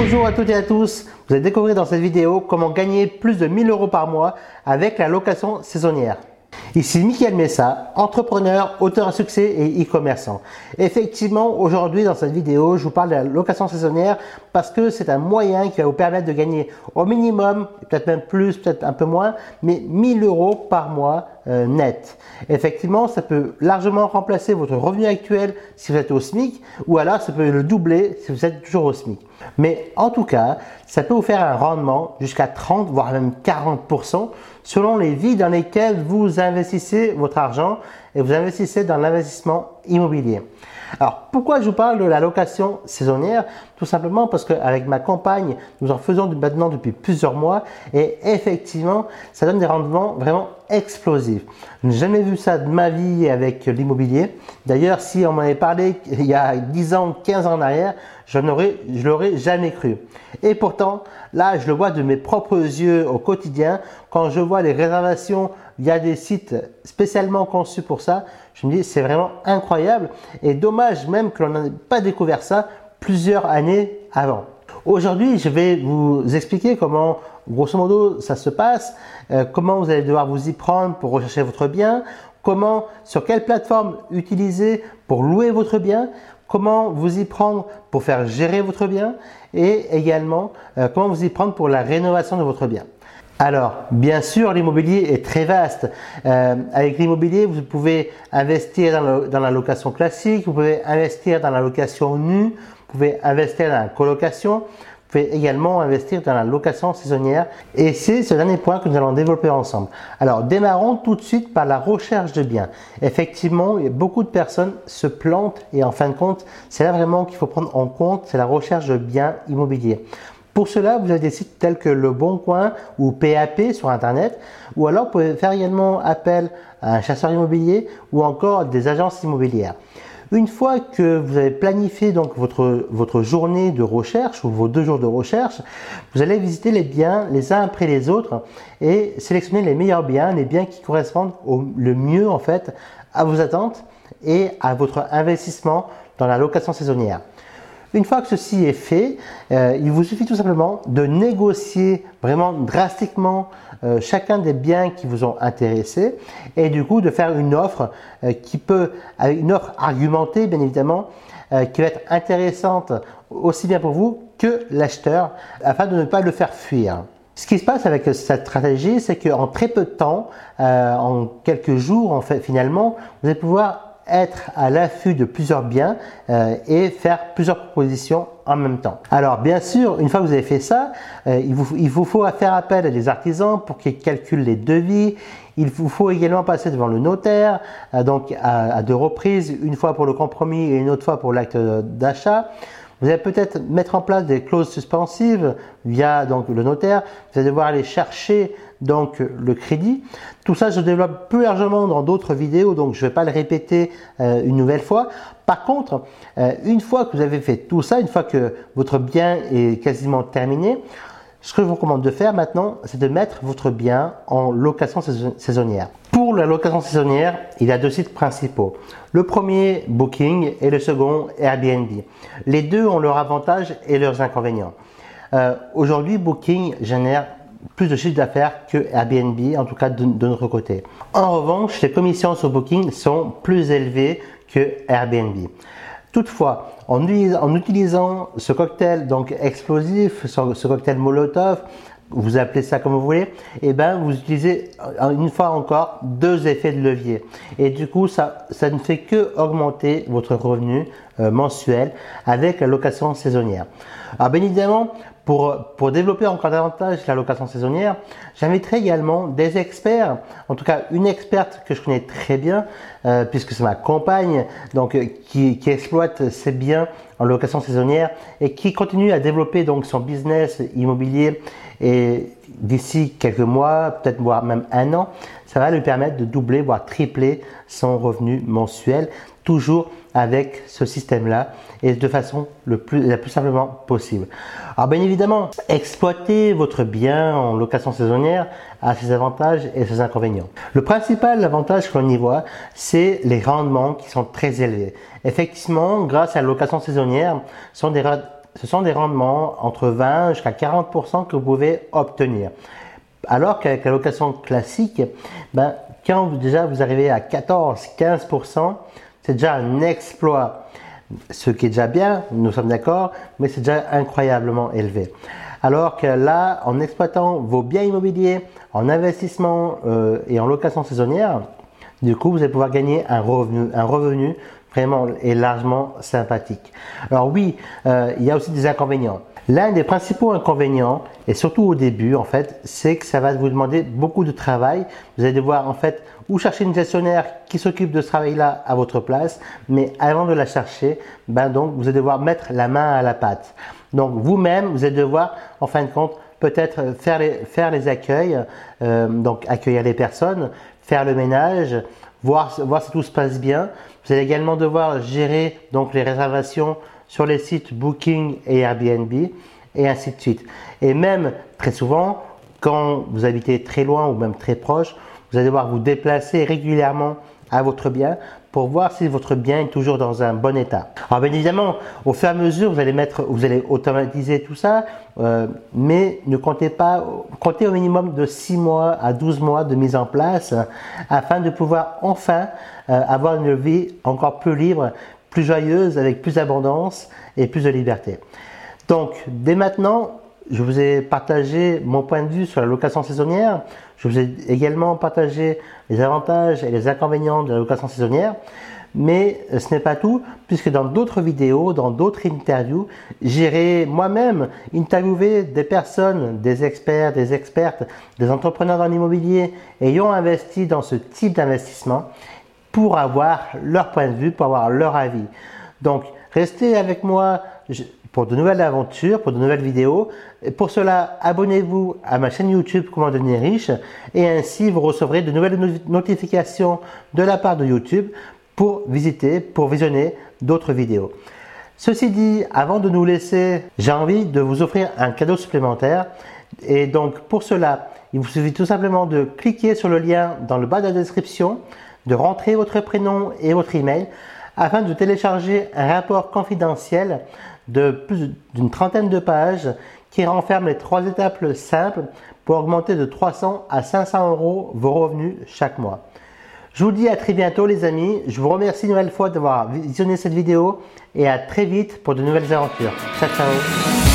Bonjour à toutes et à tous. Vous allez découvrir dans cette vidéo comment gagner plus de 1000 euros par mois avec la location saisonnière. Ici Michael Messa, entrepreneur, auteur à succès et e-commerçant. Effectivement, aujourd'hui dans cette vidéo, je vous parle de la location saisonnière parce que c'est un moyen qui va vous permettre de gagner au minimum, peut-être même plus, peut-être un peu moins, mais 1000 euros par mois net. Effectivement, ça peut largement remplacer votre revenu actuel si vous êtes au SMIC ou alors ça peut le doubler si vous êtes toujours au SMIC. Mais en tout cas, ça peut vous faire un rendement jusqu'à 30 voire même 40% selon les vies dans lesquelles vous investissez votre argent et vous investissez dans l'investissement immobilier. Alors pourquoi je vous parle de la location saisonnière? Tout simplement parce qu'avec ma compagne, nous en faisons maintenant depuis plusieurs mois et effectivement, ça donne des rendements vraiment n'ai jamais vu ça de ma vie avec l'immobilier. D'ailleurs, si on m'en avait parlé il y a 10 ans, 15 ans en arrière, je n'aurais, je l'aurais jamais cru. Et pourtant, là, je le vois de mes propres yeux au quotidien. Quand je vois les réservations via des sites spécialement conçus pour ça, je me dis c'est vraiment incroyable et dommage même que l'on n'ait pas découvert ça plusieurs années avant. Aujourd'hui, je vais vous expliquer comment, grosso modo, ça se passe, euh, comment vous allez devoir vous y prendre pour rechercher votre bien, comment, sur quelle plateforme utiliser pour louer votre bien, comment vous y prendre pour faire gérer votre bien et également euh, comment vous y prendre pour la rénovation de votre bien. Alors, bien sûr, l'immobilier est très vaste. Euh, avec l'immobilier, vous pouvez investir dans, la location classique, vous pouvez investir dans la location nue, pouvez investir dans la colocation, vous pouvez également investir dans la location saisonnière. Et c'est ce dernier point que nous allons développer ensemble. Alors, démarrons tout de suite par la recherche de biens. Effectivement, beaucoup de personnes se plantent et en fin de compte, c'est là vraiment qu'il faut prendre en compte, c'est la recherche de biens immobiliers. Pour cela, vous avez des sites tels que Le Bon Coin ou PAP sur Internet, ou alors vous pouvez faire également appel à un chasseur immobilier ou encore des agences immobilières. Une fois que vous avez planifié donc votre, votre journée de recherche ou vos deux jours de recherche, vous allez visiter les biens les uns après les autres et sélectionner les meilleurs biens, les biens qui correspondent le mieux en fait à vos attentes et à votre investissement dans la location saisonnière. Une fois que ceci est fait, euh, il vous suffit tout simplement de négocier vraiment drastiquement euh, chacun des biens qui vous ont intéressé et du coup de faire une offre euh, qui peut, une offre argumentée bien évidemment, qui va être intéressante aussi bien pour vous que l'acheteur afin de ne pas le faire fuir. Ce qui se passe avec cette stratégie, c'est qu'en très peu de temps, en quelques jours, en fait, finalement, vous allez pouvoir être à l'affût de plusieurs biens euh, et faire plusieurs propositions en même temps. Alors bien sûr, une fois que vous avez fait ça, euh, il, vous, il, vous, faut faire appel à des artisans pour qu'ils calculent les devis. Il vous faut également passer devant le notaire, euh, donc à, à, deux reprises, une fois pour le compromis et une autre fois pour l'acte d'achat. Vous allez peut-être mettre en place des clauses suspensives via donc le notaire. Vous allez devoir aller chercher donc le crédit. Tout ça, je développe plus largement dans d'autres vidéos, donc je ne vais pas le répéter euh, une nouvelle fois. Par contre, euh, une fois que vous avez fait tout ça, une fois que votre bien est quasiment terminé, ce que je vous recommande de faire maintenant, c'est de mettre votre bien en location saisonnière. Pour la location saisonnière, il y a deux sites principaux. Le premier, Booking, et le second, Airbnb. Les deux ont leurs avantages et leurs inconvénients. Euh, aujourd'hui, Booking génère plus de chiffre d'affaires que Airbnb, en tout cas de, notre côté. En revanche, les commissions sur Booking sont plus élevées que Airbnb. Toutefois, en, utilisant ce cocktail donc explosif, ce cocktail Molotov, vous appelez ça comme vous voulez, et eh ben vous utilisez une fois encore deux effets de levier. Et du coup, ça, ça ne fait que augmenter votre revenu euh, mensuel avec la location saisonnière. Alors bien évidemment, pour, développer encore davantage la location saisonnière, j'inviterai également des experts, en tout cas une experte que je connais très bien, euh, puisque c'est ma compagne, donc euh, qui, exploite ses biens en location saisonnière et qui continue à développer donc son business immobilier. Et d'ici quelques mois, peut-être voire même un an, ça va lui permettre de doubler voire tripler son revenu mensuel, toujours avec ce système-là et de façon le plus, la plus simplement possible. Alors bien évidemment, exploiter votre bien en location saisonnière a ses avantages et ses inconvénients. Le principal avantage qu'on y voit, c'est les rendements qui sont très élevés. Effectivement, grâce à la location saisonnière, ce sont des, ce sont des rendements entre 20 jusqu'à 40% que vous pouvez obtenir. Alors qu'avec la location classique, ben, quand vous, déjà vous arrivez à 14-15%, c'est déjà un exploit. Ce qui est déjà bien, nous sommes d'accord, mais c'est déjà incroyablement élevé. Alors que là, en exploitant vos biens immobiliers, en investissement euh, et en location saisonnière, du coup, vous allez pouvoir gagner un revenu, revenu vraiment et largement sympathique. Alors oui, euh, il y a aussi des inconvénients. L'un des principaux inconvénients, et surtout au début en fait, c'est que ça va vous demander beaucoup de travail. Vous allez devoir en fait ou chercher une gestionnaire qui s'occupe de ce travail-là à votre place, mais avant de la chercher, ben donc vous allez devoir mettre la main à la pâte. Donc vous-même, vous allez devoir en fin de compte peut-être faire les, accueils, euh, donc accueillir les personnes, faire le ménage, voir, voir si tout se passe bien. Vous allez également devoir gérer donc les réservations sur les sites Booking et Airbnb et ainsi de suite. Et même très souvent, quand vous habitez très loin ou même très proche, vous allez devoir vous déplacer régulièrement à votre bien pour voir si votre bien est toujours dans un bon état. Alors bien évidemment, au fur et à mesure, vous allez mettre, vous allez automatiser tout ça, euh, mais ne comptez pas, comptez au minimum de 6 mois à 12 mois de mise en place afin de pouvoir enfin euh, avoir une vie encore plus libre, plus joyeuse, avec plus d'abondance et plus de liberté. Donc, dès maintenant, je vous ai partagé mon point de vue sur la location saisonnière. Je vous ai également partagé les avantages et les inconvénients de la location saisonnière. Mais ce n'est pas tout, puisque dans d'autres vidéos, dans d'autres interviews, j'irai moi-même interviewer des personnes, des experts, des expertes, des entrepreneurs dans l'immobilier ayant investi dans ce type d'investissement pour avoir leur point de vue, pour avoir leur avis. Donc, restez avec moi pour de nouvelles aventures, pour de nouvelles vidéos. pour cela, abonnez-vous à ma chaîne YouTube Comment devenir riche et ainsi vous recevrez de nouvelles notifications de la part de YouTube pour visiter, pour visionner d'autres vidéos. Ceci dit, avant de nous laisser, j'ai envie de vous offrir un cadeau supplémentaire. Et donc pour cela, il vous suffit tout simplement de cliquer sur le lien dans le bas de la description de rentrer votre prénom et votre email afin de télécharger un rapport confidentiel de plus d'une trentaine de pages qui renferme les trois étapes simples pour augmenter de 300 à 500 euros vos revenus chaque mois. Je vous dis à très bientôt les amis. Je vous remercie une nouvelle fois d'avoir visionné cette vidéo et à très vite pour de nouvelles aventures. Ciao ciao